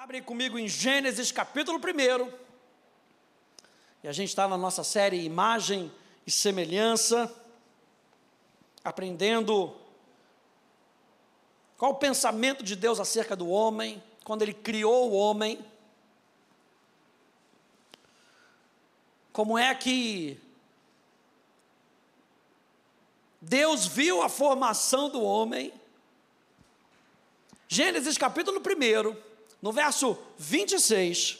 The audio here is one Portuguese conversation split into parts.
Abre comigo em Gênesis capítulo 1. E a gente está na nossa série Imagem e Semelhança, aprendendo qual o pensamento de Deus acerca do homem, quando ele criou o homem. Como é que Deus viu a formação do homem. Gênesis capítulo 1 no verso 26.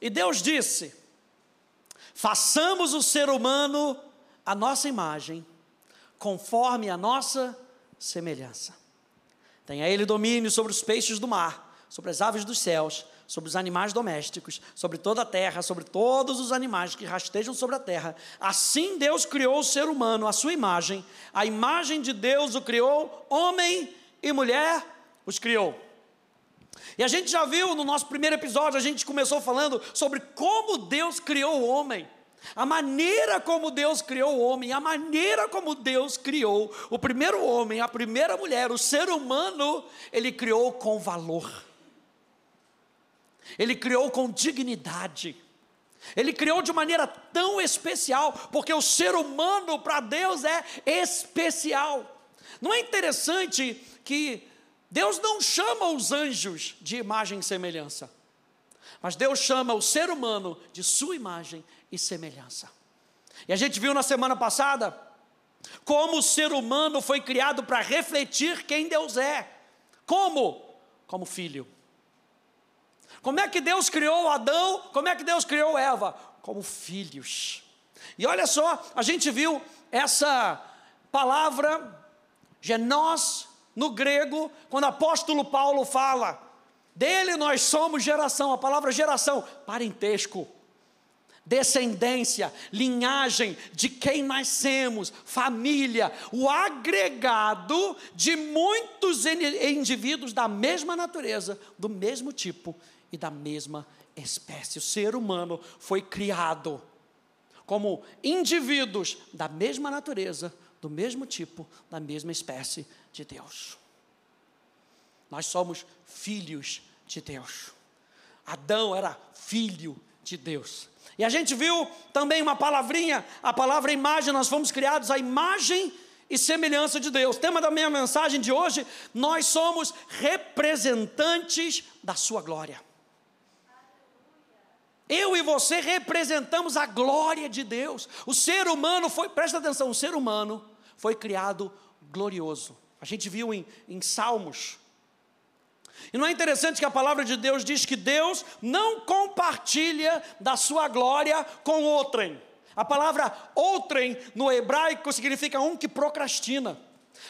E Deus disse: façamos o ser humano a nossa imagem, conforme a nossa semelhança. Tenha ele domínio sobre os peixes do mar, sobre as aves dos céus, sobre os animais domésticos, sobre toda a terra, sobre todos os animais que rastejam sobre a terra. Assim Deus criou o ser humano, a sua imagem, a imagem de Deus o criou, homem e mulher os criou. E a gente já viu no nosso primeiro episódio, a gente começou falando sobre como Deus criou o homem. A maneira como Deus criou o homem, a maneira como Deus criou o primeiro homem, a primeira mulher, o ser humano, ele criou com valor. Ele criou com dignidade. Ele criou de maneira tão especial, porque o ser humano para Deus é especial. Não é interessante que Deus não chama os anjos de imagem e semelhança, mas Deus chama o ser humano de sua imagem e semelhança. E a gente viu na semana passada como o ser humano foi criado para refletir quem Deus é. Como? Como filho. Como é que Deus criou Adão? Como é que Deus criou Eva? Como filhos. E olha só, a gente viu essa palavra genós no grego, quando o apóstolo Paulo fala, dele nós somos geração, a palavra geração, parentesco, descendência, linhagem de quem nascemos, família, o agregado de muitos indivíduos da mesma natureza, do mesmo tipo e da mesma espécie. O ser humano foi criado como indivíduos da mesma natureza, do mesmo tipo, da mesma espécie de Deus. Nós somos filhos de Deus. Adão era filho de Deus. E a gente viu também uma palavrinha, a palavra imagem, nós fomos criados à imagem e semelhança de Deus. Tema da minha mensagem de hoje: nós somos representantes da Sua glória. Eu e você representamos a glória de Deus. O ser humano foi, presta atenção, o ser humano foi criado glorioso. A gente viu em, em Salmos. E não é interessante que a palavra de Deus diz que Deus não compartilha da sua glória com outrem. A palavra outrem no hebraico significa um que procrastina.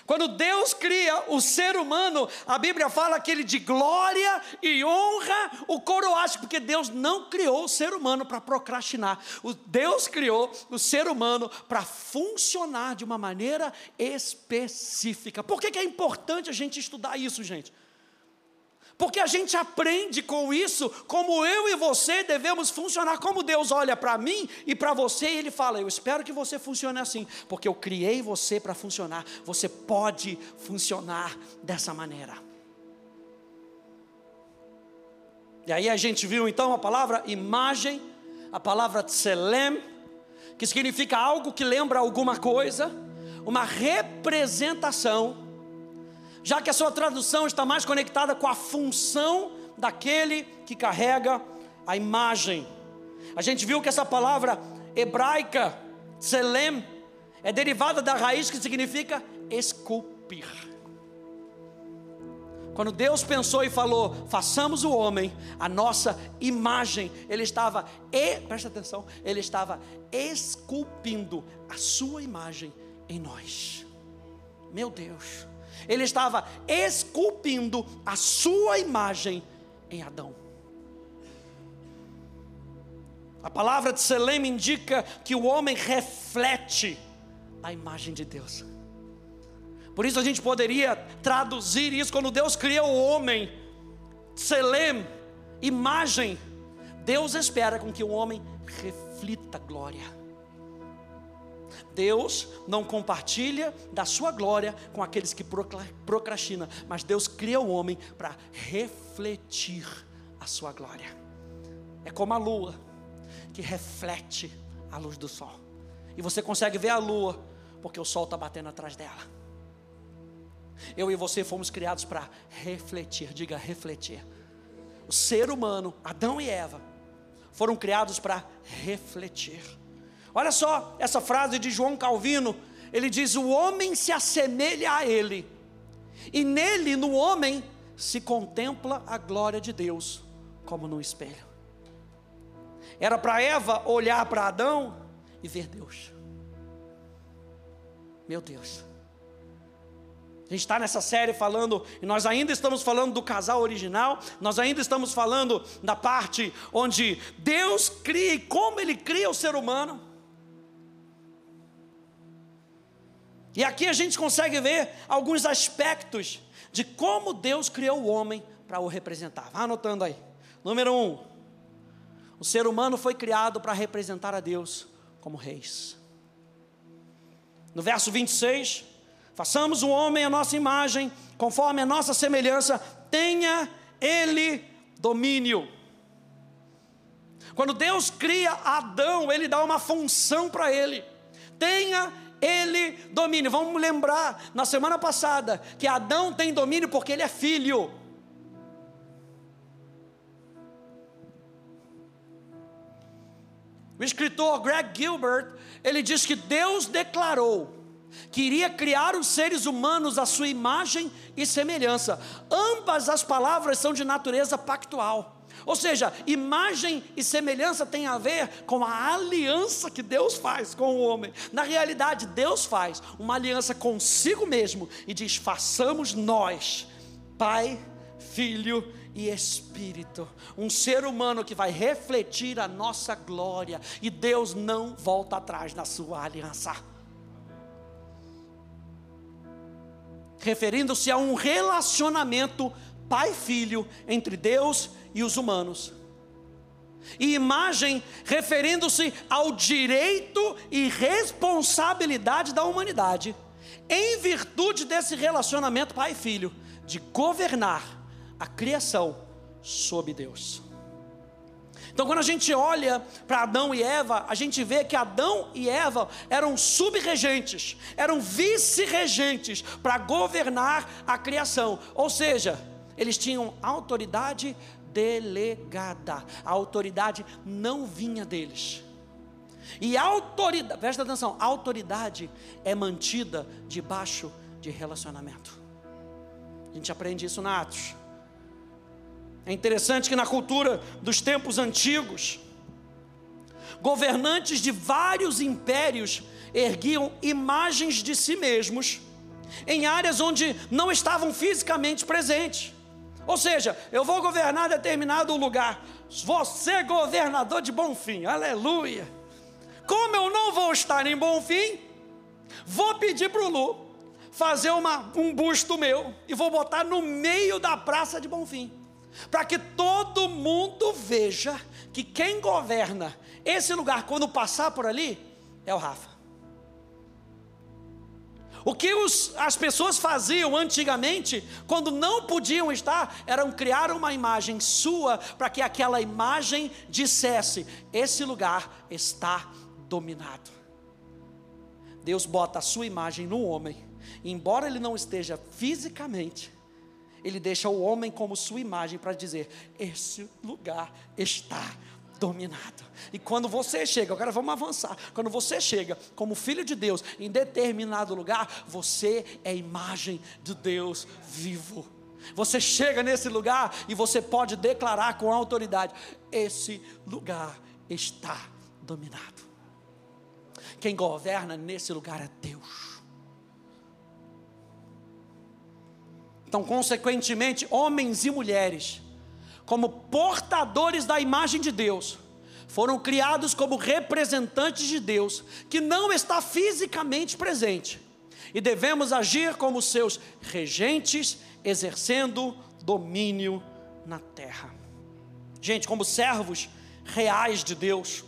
Quando Deus cria o ser humano, a Bíblia fala que ele de glória e honra o coroaste, porque Deus não criou o ser humano para procrastinar. O Deus criou o ser humano para funcionar de uma maneira específica. Por que, que é importante a gente estudar isso, gente? Porque a gente aprende com isso como eu e você devemos funcionar, como Deus olha para mim e para você e Ele fala: Eu espero que você funcione assim, porque eu criei você para funcionar. Você pode funcionar dessa maneira. E aí a gente viu então a palavra imagem, a palavra tselem, que significa algo que lembra alguma coisa, uma representação já que a sua tradução está mais conectada com a função daquele que carrega a imagem. A gente viu que essa palavra hebraica, tselem, é derivada da raiz que significa esculpir. Quando Deus pensou e falou, façamos o homem, a nossa imagem, Ele estava, e, presta atenção, Ele estava esculpindo a sua imagem em nós. Meu Deus ele estava esculpindo a sua imagem em Adão. A palavra de Selem indica que o homem reflete a imagem de Deus. Por isso a gente poderia traduzir isso quando Deus cria o homem, Selem, imagem. Deus espera com que o homem reflita glória. Deus não compartilha da sua glória com aqueles que procrastinam, mas Deus cria o homem para refletir a sua glória. É como a lua que reflete a luz do sol. E você consegue ver a lua porque o sol está batendo atrás dela. Eu e você fomos criados para refletir, diga refletir. O ser humano, Adão e Eva, foram criados para refletir. Olha só essa frase de João Calvino, ele diz: O homem se assemelha a ele, e nele, no homem, se contempla a glória de Deus, como no espelho. Era para Eva olhar para Adão e ver Deus. Meu Deus. A gente está nessa série falando, e nós ainda estamos falando do casal original, nós ainda estamos falando da parte onde Deus cria e como Ele cria o ser humano. E aqui a gente consegue ver alguns aspectos de como Deus criou o homem para o representar. Vá anotando aí. Número um, o ser humano foi criado para representar a Deus como reis. No verso 26, Façamos o homem a nossa imagem, conforme a nossa semelhança, tenha ele domínio. Quando Deus cria Adão, ele dá uma função para ele. Tenha ele domínio. Vamos lembrar na semana passada que Adão tem domínio porque ele é filho. O escritor Greg Gilbert, ele diz que Deus declarou que iria criar os seres humanos à sua imagem e semelhança. Ambas as palavras são de natureza pactual. Ou seja, imagem e semelhança tem a ver com a aliança que Deus faz com o homem. Na realidade, Deus faz uma aliança consigo mesmo e diz: façamos nós, Pai, Filho e Espírito, um ser humano que vai refletir a nossa glória, e Deus não volta atrás na sua aliança. referindo-se a um relacionamento pai-filho entre Deus e os humanos. E imagem referindo-se ao direito e responsabilidade da humanidade, em virtude desse relacionamento pai-filho, de governar a criação sob Deus. Então, quando a gente olha para Adão e Eva, a gente vê que Adão e Eva eram subregentes, eram vice-regentes para governar a criação. Ou seja, eles tinham autoridade delegada. A autoridade não vinha deles. E a autoridade, presta atenção, a autoridade é mantida debaixo de relacionamento. A gente aprende isso na Atos. É interessante que na cultura dos tempos antigos, governantes de vários impérios erguiam imagens de si mesmos em áreas onde não estavam fisicamente presentes. Ou seja, eu vou governar determinado lugar, você governador de Bonfim, aleluia. Como eu não vou estar em Bonfim, vou pedir para o Lu fazer uma, um busto meu e vou botar no meio da praça de Bonfim para que todo mundo veja que quem governa esse lugar quando passar por ali é o Rafa. O que os, as pessoas faziam antigamente, quando não podiam estar, eram criar uma imagem sua, para que aquela imagem dissesse: esse lugar está dominado. Deus bota a sua imagem no homem, embora ele não esteja fisicamente, ele deixa o homem como sua imagem para dizer: esse lugar está dominado. E quando você chega, agora vamos avançar. Quando você chega como filho de Deus em determinado lugar, você é imagem de Deus vivo. Você chega nesse lugar e você pode declarar com autoridade: esse lugar está dominado. Quem governa nesse lugar é Deus. Então, consequentemente, homens e mulheres, como portadores da imagem de Deus, foram criados como representantes de Deus, que não está fisicamente presente, e devemos agir como seus regentes, exercendo domínio na terra. Gente, como servos reais de Deus,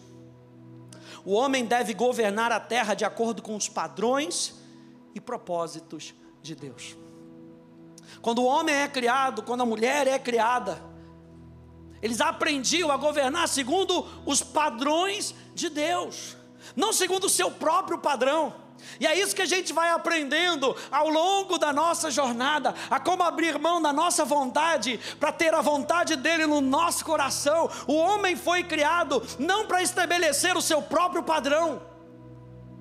o homem deve governar a terra de acordo com os padrões e propósitos de Deus. Quando o homem é criado, quando a mulher é criada, eles aprendiam a governar segundo os padrões de Deus, não segundo o seu próprio padrão. E é isso que a gente vai aprendendo ao longo da nossa jornada, a como abrir mão da nossa vontade para ter a vontade dele no nosso coração. O homem foi criado não para estabelecer o seu próprio padrão.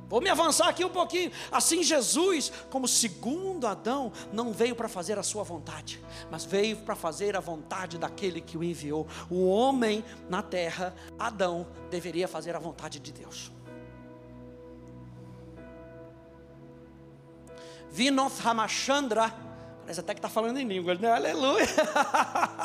Vou me avançar aqui um pouquinho. Assim, Jesus, como segundo Adão, não veio para fazer a sua vontade, mas veio para fazer a vontade daquele que o enviou. O homem na terra, Adão, deveria fazer a vontade de Deus. Vinoth Ramachandra, parece até que está falando em línguas, né? Aleluia!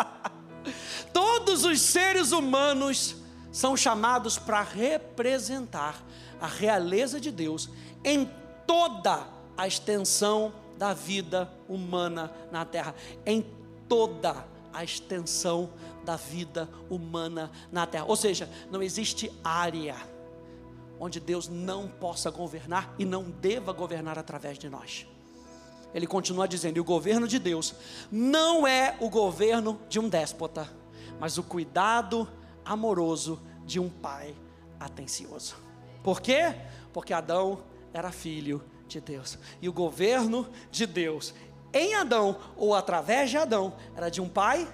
Todos os seres humanos são chamados para representar a realeza de Deus em toda a extensão da vida humana na terra, em toda a extensão da vida humana na terra. Ou seja, não existe área onde Deus não possa governar e não deva governar através de nós ele continua dizendo: e o governo de Deus não é o governo de um déspota, mas o cuidado amoroso de um pai atencioso. Por quê? Porque Adão era filho de Deus, e o governo de Deus em Adão ou através de Adão era de um pai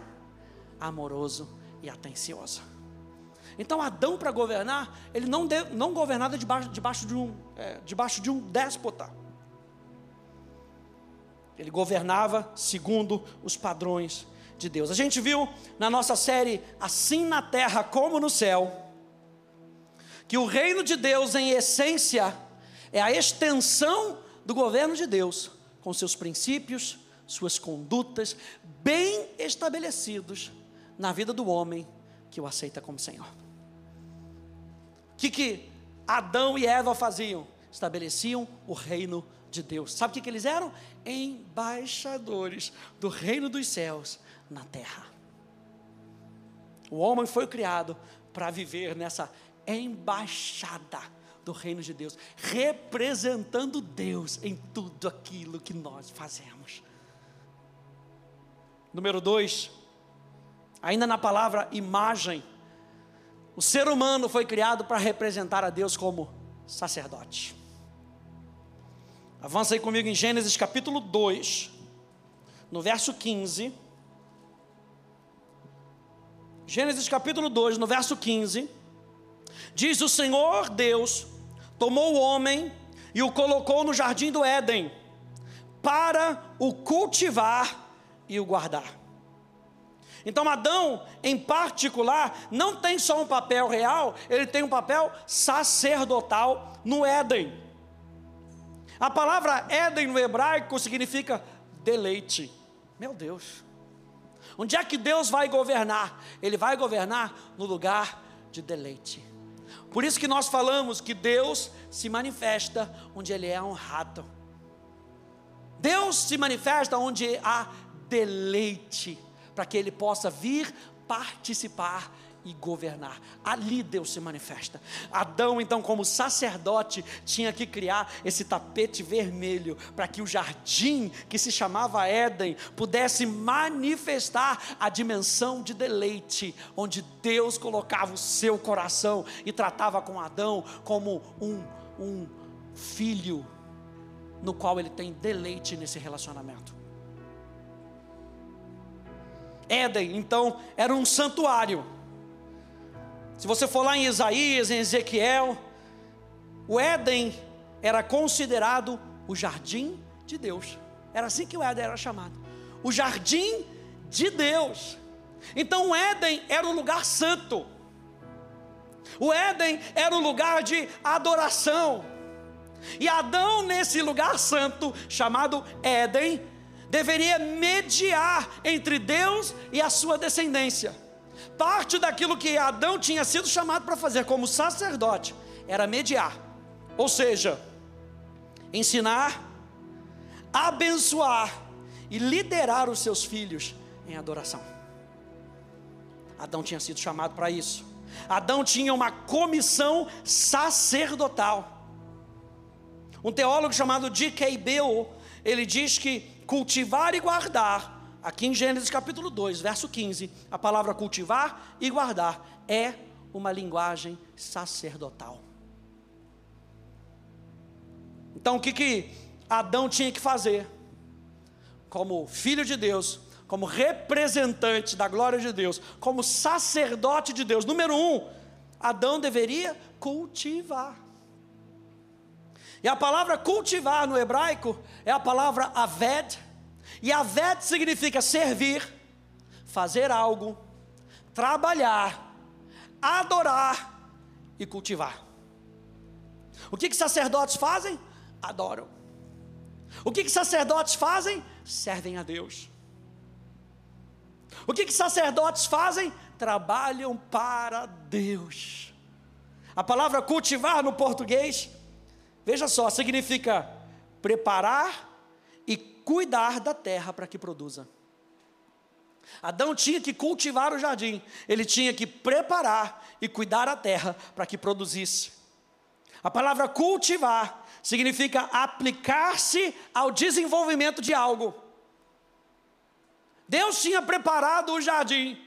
amoroso e atencioso. Então Adão para governar, ele não, não governava debaixo, debaixo, de um, é, debaixo de um déspota. Ele governava segundo os padrões de Deus. A gente viu na nossa série Assim na Terra como no Céu, que o reino de Deus, em essência, é a extensão do governo de Deus, com seus princípios, suas condutas bem estabelecidos na vida do homem que o aceita como Senhor. O que, que Adão e Eva faziam? Estabeleciam o reino de Deus. Sabe o que, que eles eram? Embaixadores do reino dos céus na terra. O homem foi criado para viver nessa embaixada do reino de Deus, representando Deus em tudo aquilo que nós fazemos. Número dois, ainda na palavra imagem, o ser humano foi criado para representar a Deus como sacerdote. Avança aí comigo em Gênesis capítulo 2, no verso 15. Gênesis capítulo 2, no verso 15. Diz: O Senhor Deus tomou o homem e o colocou no jardim do Éden, para o cultivar e o guardar. Então, Adão, em particular, não tem só um papel real, ele tem um papel sacerdotal no Éden. A palavra Éden no hebraico significa deleite. Meu Deus. Onde é que Deus vai governar? Ele vai governar no lugar de deleite. Por isso que nós falamos que Deus se manifesta onde Ele é honrado. Deus se manifesta onde há deleite, para que Ele possa vir participar e governar. Ali Deus se manifesta. Adão, então, como sacerdote, tinha que criar esse tapete vermelho para que o jardim que se chamava Éden pudesse manifestar a dimensão de deleite, onde Deus colocava o seu coração e tratava com Adão como um, um filho no qual ele tem deleite nesse relacionamento. Éden, então, era um santuário se você for lá em Isaías, em Ezequiel, o Éden era considerado o jardim de Deus. Era assim que o Éden era chamado. O jardim de Deus. Então o Éden era um lugar santo. O Éden era um lugar de adoração. E Adão, nesse lugar santo, chamado Éden, deveria mediar entre Deus e a sua descendência parte daquilo que Adão tinha sido chamado para fazer como sacerdote era mediar, ou seja, ensinar, abençoar e liderar os seus filhos em adoração. Adão tinha sido chamado para isso. Adão tinha uma comissão sacerdotal. Um teólogo chamado D.K. Ele diz que cultivar e guardar, aqui em Gênesis capítulo 2, verso 15, a palavra cultivar e guardar é uma linguagem sacerdotal. Então o que, que Adão tinha que fazer? Como filho de Deus, como representante da glória de Deus, como sacerdote de Deus. Número um, Adão deveria cultivar. E a palavra cultivar no hebraico é a palavra aved, e aved significa servir, fazer algo, trabalhar, adorar e cultivar. O que, que sacerdotes fazem? Adoram. O que, que sacerdotes fazem? Servem a Deus. O que, que sacerdotes fazem? Trabalham para Deus. A palavra cultivar no português, veja só, significa preparar e cuidar da terra para que produza. Adão tinha que cultivar o jardim, ele tinha que preparar e cuidar a terra para que produzisse. A palavra cultivar significa aplicar-se ao desenvolvimento de algo. Deus tinha preparado o jardim,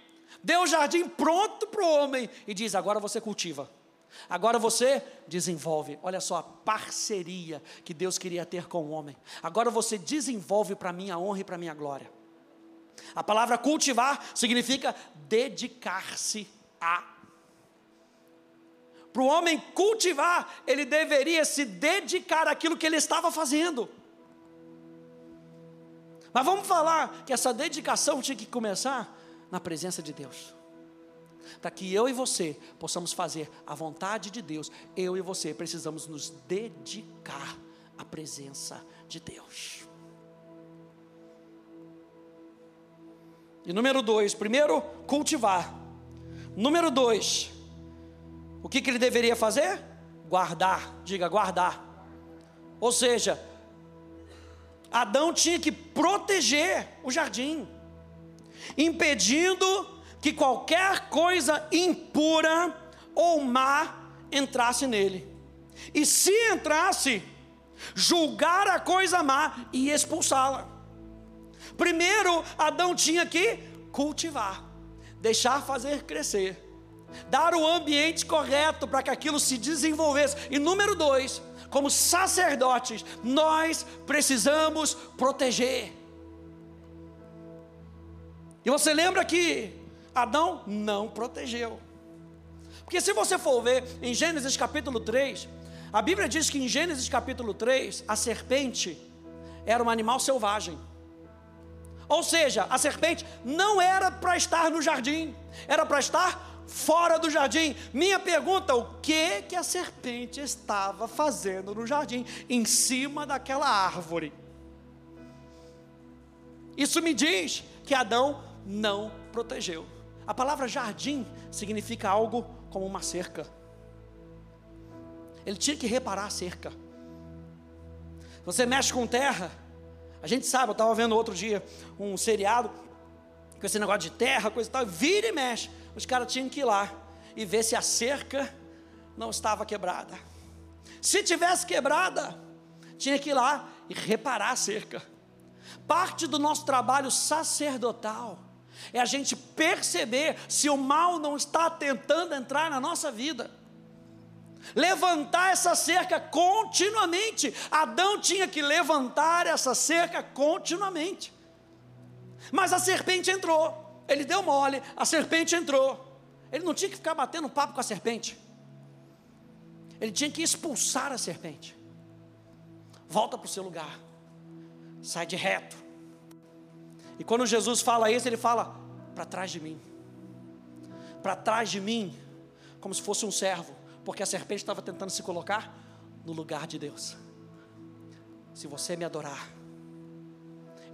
deu o jardim pronto para o homem e diz: agora você cultiva. Agora você desenvolve. Olha só a parceria que Deus queria ter com o homem. Agora você desenvolve para minha honra e para minha glória. A palavra cultivar significa dedicar-se a. Para o homem cultivar, ele deveria se dedicar àquilo que ele estava fazendo. Mas vamos falar que essa dedicação tinha que começar na presença de Deus. Para que eu e você possamos fazer a vontade de Deus, eu e você precisamos nos dedicar à presença de Deus. E número dois, primeiro, cultivar. Número dois, o que, que ele deveria fazer? Guardar, diga guardar. Ou seja, Adão tinha que proteger o jardim, impedindo que qualquer coisa impura ou má entrasse nele. E se entrasse, julgar a coisa má e expulsá-la. Primeiro, Adão tinha que cultivar, deixar fazer crescer, dar o ambiente correto para que aquilo se desenvolvesse. E número dois, como sacerdotes, nós precisamos proteger. E você lembra que Adão não protegeu. Porque se você for ver em Gênesis capítulo 3, a Bíblia diz que em Gênesis capítulo 3, a serpente era um animal selvagem. Ou seja, a serpente não era para estar no jardim, era para estar fora do jardim. Minha pergunta: o que que a serpente estava fazendo no jardim, em cima daquela árvore? Isso me diz que Adão não protegeu. A palavra jardim significa algo como uma cerca. Ele tinha que reparar a cerca. Você mexe com terra, a gente sabe, eu estava vendo outro dia um seriado com esse negócio de terra, coisa e tal, vira e mexe os caras tinham que ir lá e ver se a cerca não estava quebrada. Se tivesse quebrada, tinha que ir lá e reparar a cerca. Parte do nosso trabalho sacerdotal é a gente perceber se o mal não está tentando entrar na nossa vida. Levantar essa cerca continuamente. Adão tinha que levantar essa cerca continuamente. Mas a serpente entrou. Ele deu mole, a serpente entrou. Ele não tinha que ficar batendo papo com a serpente. Ele tinha que expulsar a serpente. Volta para o seu lugar. Sai de reto. E quando Jesus fala isso, ele fala: para trás de mim. Para trás de mim, como se fosse um servo, porque a serpente estava tentando se colocar no lugar de Deus. Se você me adorar,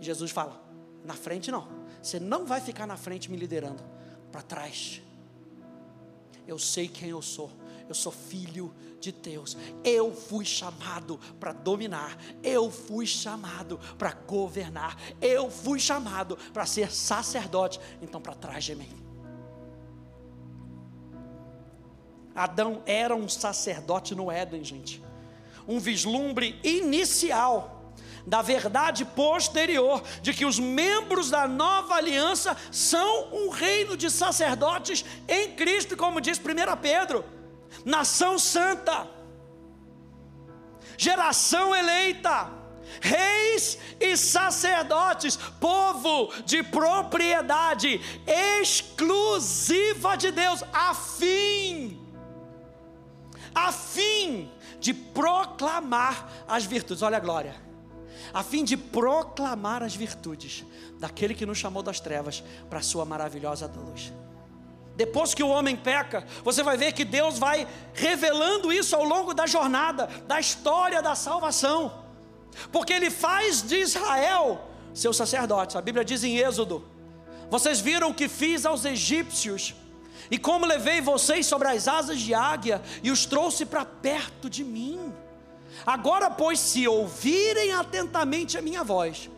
Jesus fala: na frente não, você não vai ficar na frente me liderando, para trás. Eu sei quem eu sou. Eu sou filho de Deus. Eu fui chamado para dominar. Eu fui chamado para governar. Eu fui chamado para ser sacerdote. Então, para trás de mim. Adão era um sacerdote no Éden, gente. Um vislumbre inicial da verdade posterior de que os membros da nova aliança são um reino de sacerdotes em Cristo, como diz 1 Pedro, nação santa, geração eleita, reis e sacerdotes, povo de propriedade exclusiva de Deus, a fim a fim de proclamar as virtudes, olha a glória, a fim de proclamar as virtudes daquele que nos chamou das trevas para a sua maravilhosa luz. Depois que o homem peca, você vai ver que Deus vai revelando isso ao longo da jornada, da história da salvação, porque Ele faz de Israel seus sacerdotes. A Bíblia diz em Êxodo: Vocês viram o que fiz aos egípcios e como levei vocês sobre as asas de águia e os trouxe para perto de mim. Agora, pois, se ouvirem atentamente a minha voz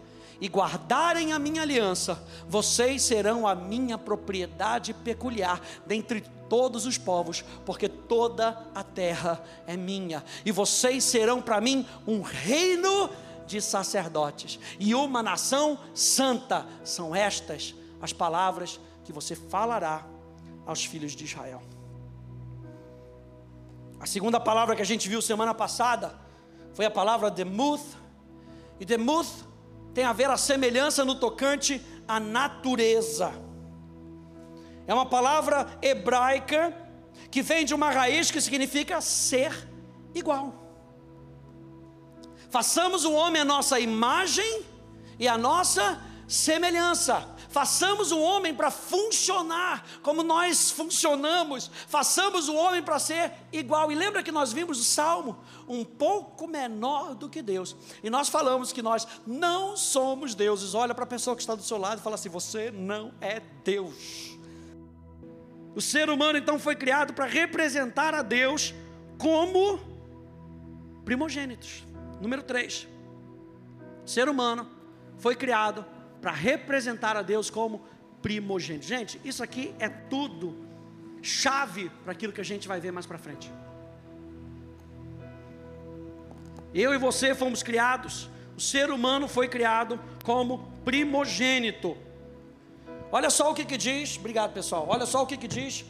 e guardarem a minha aliança, vocês serão a minha propriedade peculiar dentre todos os povos, porque toda a terra é minha, e vocês serão para mim um reino de sacerdotes e uma nação santa. São estas as palavras que você falará aos filhos de Israel. A segunda palavra que a gente viu semana passada foi a palavra demuth, e demuth tem a ver a semelhança no tocante à natureza. É uma palavra hebraica que vem de uma raiz que significa ser igual. Façamos o homem a nossa imagem e a nossa semelhança. Façamos o homem para funcionar como nós funcionamos. Façamos o homem para ser igual. E lembra que nós vimos o salmo um pouco menor do que Deus. E nós falamos que nós não somos deuses. Olha para a pessoa que está do seu lado e fala assim: você não é Deus. O ser humano então foi criado para representar a Deus como primogênitos. Número 3. O ser humano foi criado para representar a Deus como primogênito. Gente, isso aqui é tudo chave para aquilo que a gente vai ver mais para frente. Eu e você fomos criados, o ser humano foi criado como primogênito. Olha só o que, que diz, obrigado pessoal, olha só o que, que diz.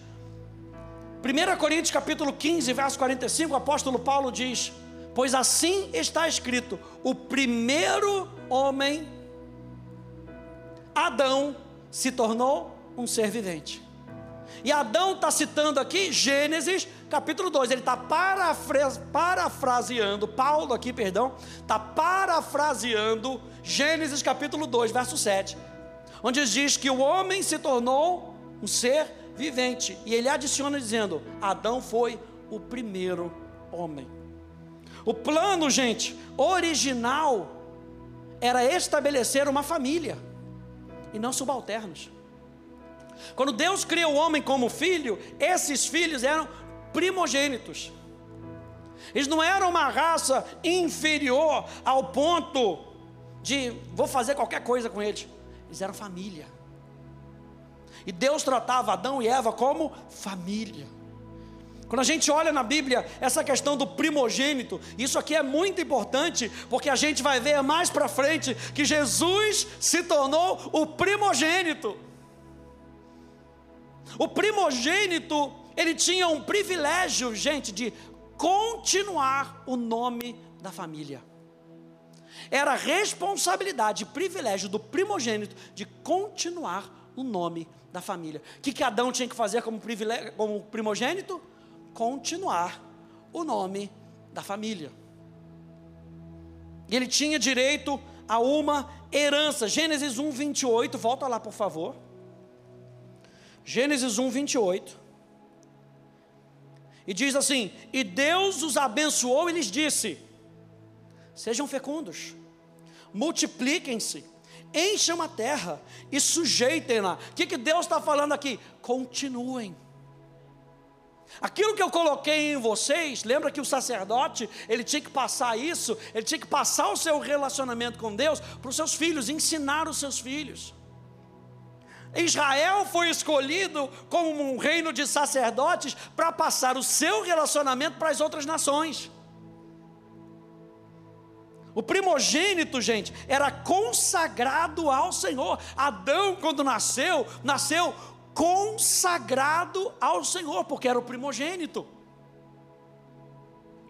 1 Coríntios capítulo 15, verso 45, o apóstolo Paulo diz: Pois assim está escrito: o primeiro homem Adão se tornou um ser vivente. E Adão está citando aqui Gênesis capítulo 2, ele está parafraseando, Paulo aqui, perdão, está parafraseando Gênesis capítulo 2, verso 7, onde diz que o homem se tornou um ser vivente, e ele adiciona dizendo: Adão foi o primeiro homem. O plano, gente, original, era estabelecer uma família e não subalternos. Quando Deus cria o homem como filho, esses filhos eram primogênitos. Eles não eram uma raça inferior ao ponto de vou fazer qualquer coisa com eles. Eles eram família. E Deus tratava Adão e Eva como família. Quando a gente olha na Bíblia essa questão do primogênito, isso aqui é muito importante, porque a gente vai ver mais para frente que Jesus se tornou o primogênito. O primogênito, ele tinha um privilégio, gente, de continuar o nome da família. Era responsabilidade, privilégio do primogênito de continuar o nome da família. O que, que Adão tinha que fazer como, como primogênito? Continuar o nome da família. E ele tinha direito a uma herança. Gênesis 1, 28, volta lá por favor. Gênesis 1, 28. E diz assim: E Deus os abençoou e lhes disse: Sejam fecundos, multipliquem-se, encham a terra e sujeitem-na. O que, que Deus está falando aqui? Continuem Aquilo que eu coloquei em vocês, lembra que o sacerdote, ele tinha que passar isso, ele tinha que passar o seu relacionamento com Deus para os seus filhos, ensinar os seus filhos. Israel foi escolhido como um reino de sacerdotes para passar o seu relacionamento para as outras nações. O primogênito, gente, era consagrado ao Senhor. Adão, quando nasceu, nasceu consagrado ao Senhor, porque era o primogênito.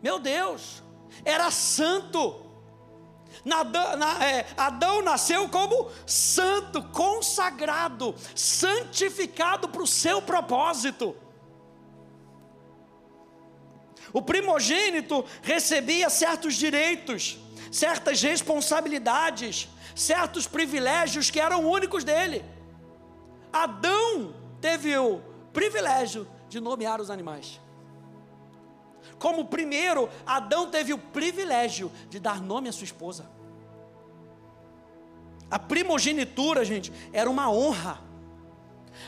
Meu Deus, era santo. Na, é, Adão nasceu como santo, consagrado, santificado para o seu propósito. O primogênito recebia certos direitos, certas responsabilidades, certos privilégios que eram únicos dele. Adão teve o privilégio de nomear os animais. Como primeiro, Adão teve o privilégio de dar nome à sua esposa. A primogenitura, gente, era uma honra.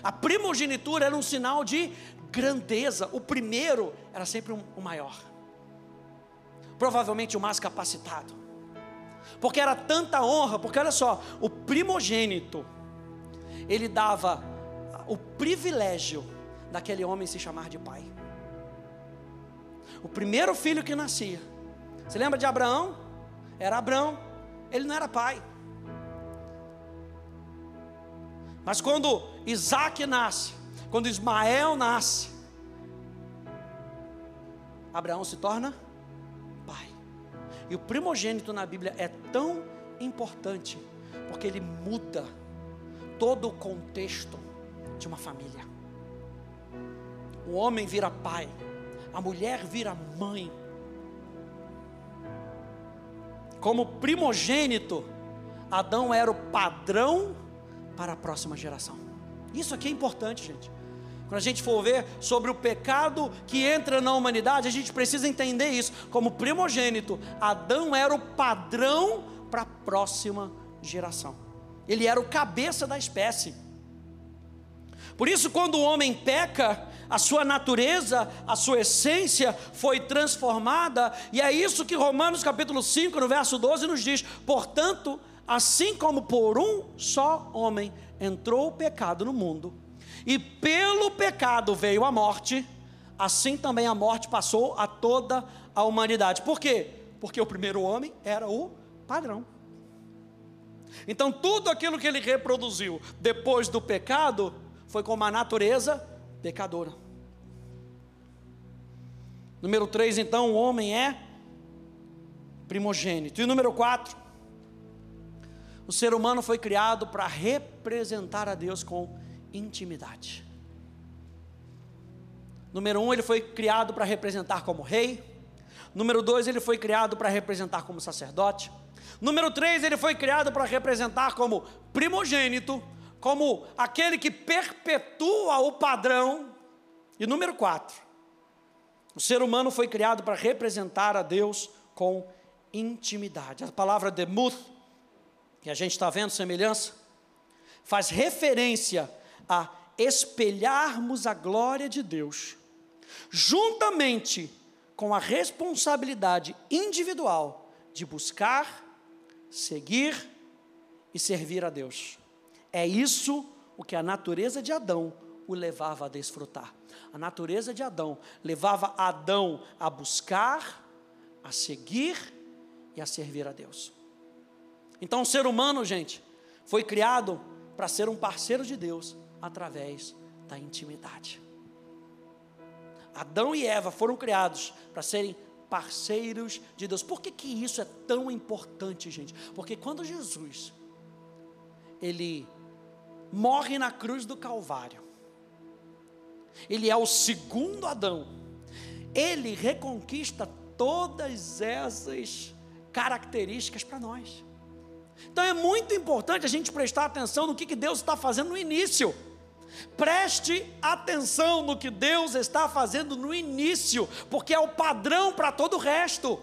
A primogenitura era um sinal de grandeza. O primeiro era sempre um, o maior. Provavelmente o mais capacitado. Porque era tanta honra, porque olha só, o primogênito, ele dava o privilégio daquele homem se chamar de pai o primeiro filho que nascia. Você lembra de Abraão? Era Abraão, ele não era pai. Mas quando Isaac nasce, quando Ismael nasce, Abraão se torna pai. E o primogênito na Bíblia é tão importante, porque ele muda todo o contexto de uma família. O homem vira pai, a mulher vira mãe. Como primogênito, Adão era o padrão para a próxima geração. Isso aqui é importante, gente. Quando a gente for ver sobre o pecado que entra na humanidade, a gente precisa entender isso. Como primogênito, Adão era o padrão para a próxima geração. Ele era o cabeça da espécie. Por isso, quando o homem peca, a sua natureza, a sua essência foi transformada, e é isso que Romanos capítulo 5, no verso 12 nos diz: "Portanto, assim como por um só homem entrou o pecado no mundo, e pelo pecado veio a morte, assim também a morte passou a toda a humanidade". Por quê? Porque o primeiro homem era o padrão. Então, tudo aquilo que ele reproduziu depois do pecado foi com uma natureza pecadora. Número 3, então, o homem é primogênito. E número 4, o ser humano foi criado para representar a Deus com intimidade. Número 1, um, ele foi criado para representar como rei. Número 2, ele foi criado para representar como sacerdote. Número 3, ele foi criado para representar como primogênito, como aquele que perpetua o padrão. E número 4, o ser humano foi criado para representar a Deus com intimidade. A palavra demuth, que a gente está vendo semelhança, faz referência a espelharmos a glória de Deus, juntamente com a responsabilidade individual de buscar, seguir e servir a Deus. É isso o que a natureza de Adão o levava a desfrutar. A natureza de Adão levava Adão a buscar, a seguir e a servir a Deus. Então, o ser humano, gente, foi criado para ser um parceiro de Deus através da intimidade. Adão e Eva foram criados para serem parceiros de Deus. Por que, que isso é tão importante, gente? Porque quando Jesus ele morre na cruz do Calvário, ele é o segundo Adão. Ele reconquista todas essas características para nós. Então é muito importante a gente prestar atenção no que, que Deus está fazendo no início. Preste atenção no que Deus está fazendo no início, porque é o padrão para todo o resto.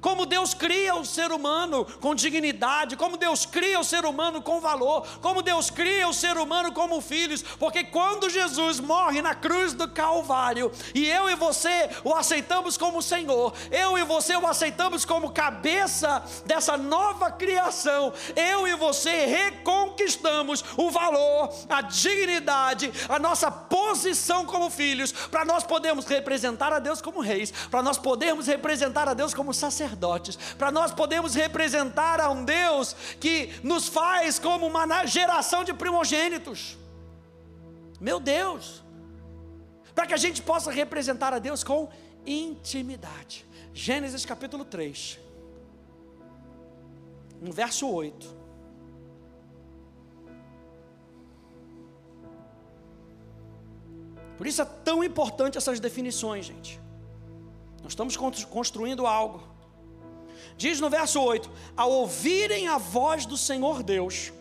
Como Deus cria o ser humano com dignidade, como Deus cria o ser humano com valor, como Deus cria o ser humano como filhos, porque quando Jesus morre na cruz do Calvário, e eu e você o aceitamos como Senhor, eu e você o aceitamos como cabeça dessa nova criação, eu e você reconquistamos o valor, a dignidade, a nossa posição como filhos, para nós podermos representar a Deus como reis, para nós podermos representar a Deus como sacerdotes sacerdotes, para nós podermos representar a um Deus que nos faz como uma geração de primogênitos. Meu Deus! Para que a gente possa representar a Deus com intimidade. Gênesis capítulo 3, no verso 8. Por isso é tão importante essas definições, gente. Nós estamos construindo algo. Diz no verso 8: Ao ouvirem a voz do Senhor Deus,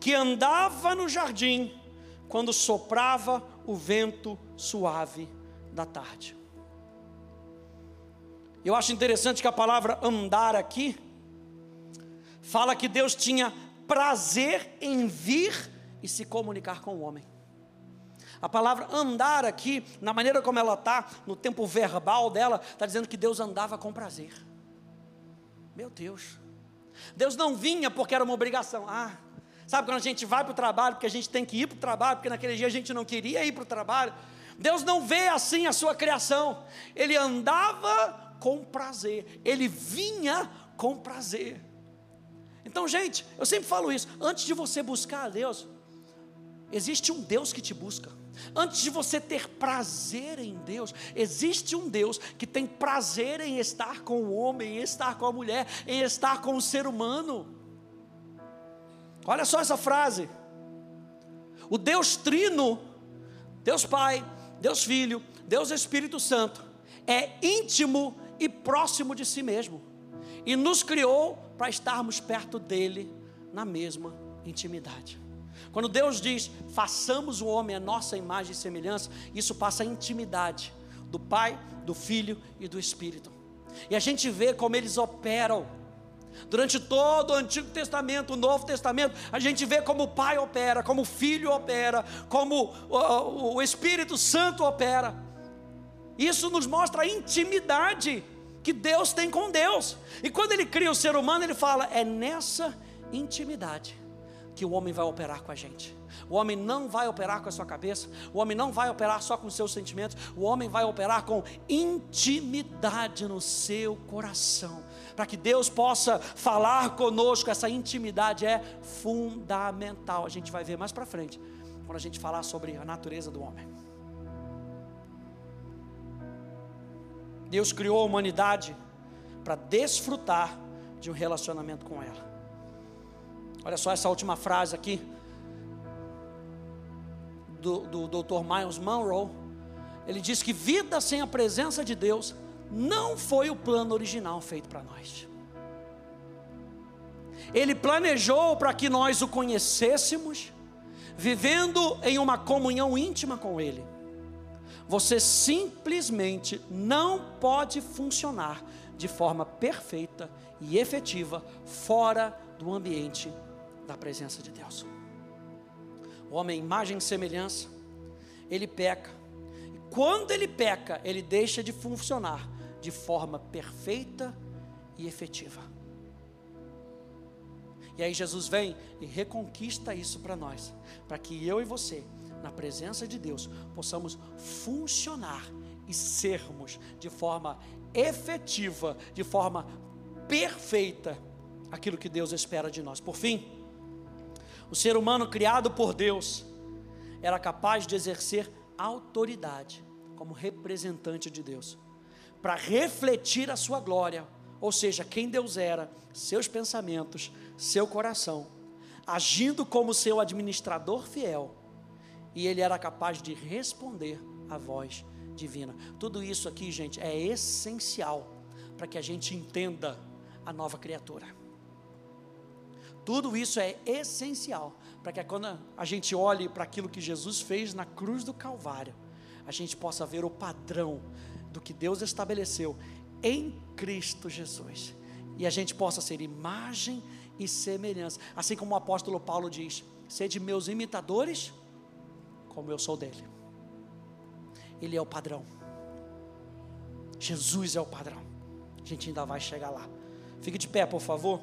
que andava no jardim, quando soprava o vento suave da tarde. Eu acho interessante que a palavra andar aqui fala que Deus tinha prazer em vir e se comunicar com o homem. A palavra andar aqui, na maneira como ela está, no tempo verbal dela, está dizendo que Deus andava com prazer. Meu Deus. Deus não vinha porque era uma obrigação. Ah, sabe quando a gente vai para o trabalho porque a gente tem que ir para o trabalho, porque naquele dia a gente não queria ir para o trabalho? Deus não vê assim a sua criação. Ele andava com prazer, ele vinha com prazer. Então, gente, eu sempre falo isso: antes de você buscar a Deus, existe um Deus que te busca. Antes de você ter prazer em Deus, existe um Deus que tem prazer em estar com o homem, em estar com a mulher, em estar com o ser humano. Olha só essa frase. O Deus Trino, Deus Pai, Deus Filho, Deus Espírito Santo, é íntimo e próximo de si mesmo, e nos criou para estarmos perto dele na mesma intimidade. Quando Deus diz, façamos o homem a nossa imagem e semelhança, isso passa a intimidade do Pai, do Filho e do Espírito. E a gente vê como eles operam. Durante todo o Antigo Testamento, o Novo Testamento, a gente vê como o Pai opera, como o Filho opera, como o, o Espírito Santo opera. Isso nos mostra a intimidade que Deus tem com Deus. E quando Ele cria o ser humano, Ele fala: é nessa intimidade que o homem vai operar com a gente. O homem não vai operar com a sua cabeça, o homem não vai operar só com os seus sentimentos, o homem vai operar com intimidade no seu coração. Para que Deus possa falar conosco, essa intimidade é fundamental. A gente vai ver mais para frente, quando a gente falar sobre a natureza do homem. Deus criou a humanidade para desfrutar de um relacionamento com ela. Olha só essa última frase aqui do, do Dr. Miles Monroe. Ele diz que vida sem a presença de Deus não foi o plano original feito para nós. Ele planejou para que nós o conhecêssemos, vivendo em uma comunhão íntima com Ele. Você simplesmente não pode funcionar de forma perfeita e efetiva fora do ambiente da presença de Deus. O homem, imagem e semelhança, ele peca. E quando ele peca, ele deixa de funcionar de forma perfeita e efetiva. E aí Jesus vem e reconquista isso para nós, para que eu e você, na presença de Deus, possamos funcionar e sermos de forma efetiva, de forma perfeita, aquilo que Deus espera de nós. Por fim, o ser humano criado por Deus era capaz de exercer autoridade como representante de Deus, para refletir a sua glória, ou seja, quem Deus era, seus pensamentos, seu coração, agindo como seu administrador fiel, e ele era capaz de responder à voz divina. Tudo isso aqui, gente, é essencial para que a gente entenda a nova criatura. Tudo isso é essencial para que quando a gente olhe para aquilo que Jesus fez na cruz do Calvário, a gente possa ver o padrão do que Deus estabeleceu em Cristo Jesus. E a gente possa ser imagem e semelhança. Assim como o apóstolo Paulo diz: sede meus imitadores, como eu sou dele. Ele é o padrão. Jesus é o padrão. A gente ainda vai chegar lá. Fique de pé, por favor.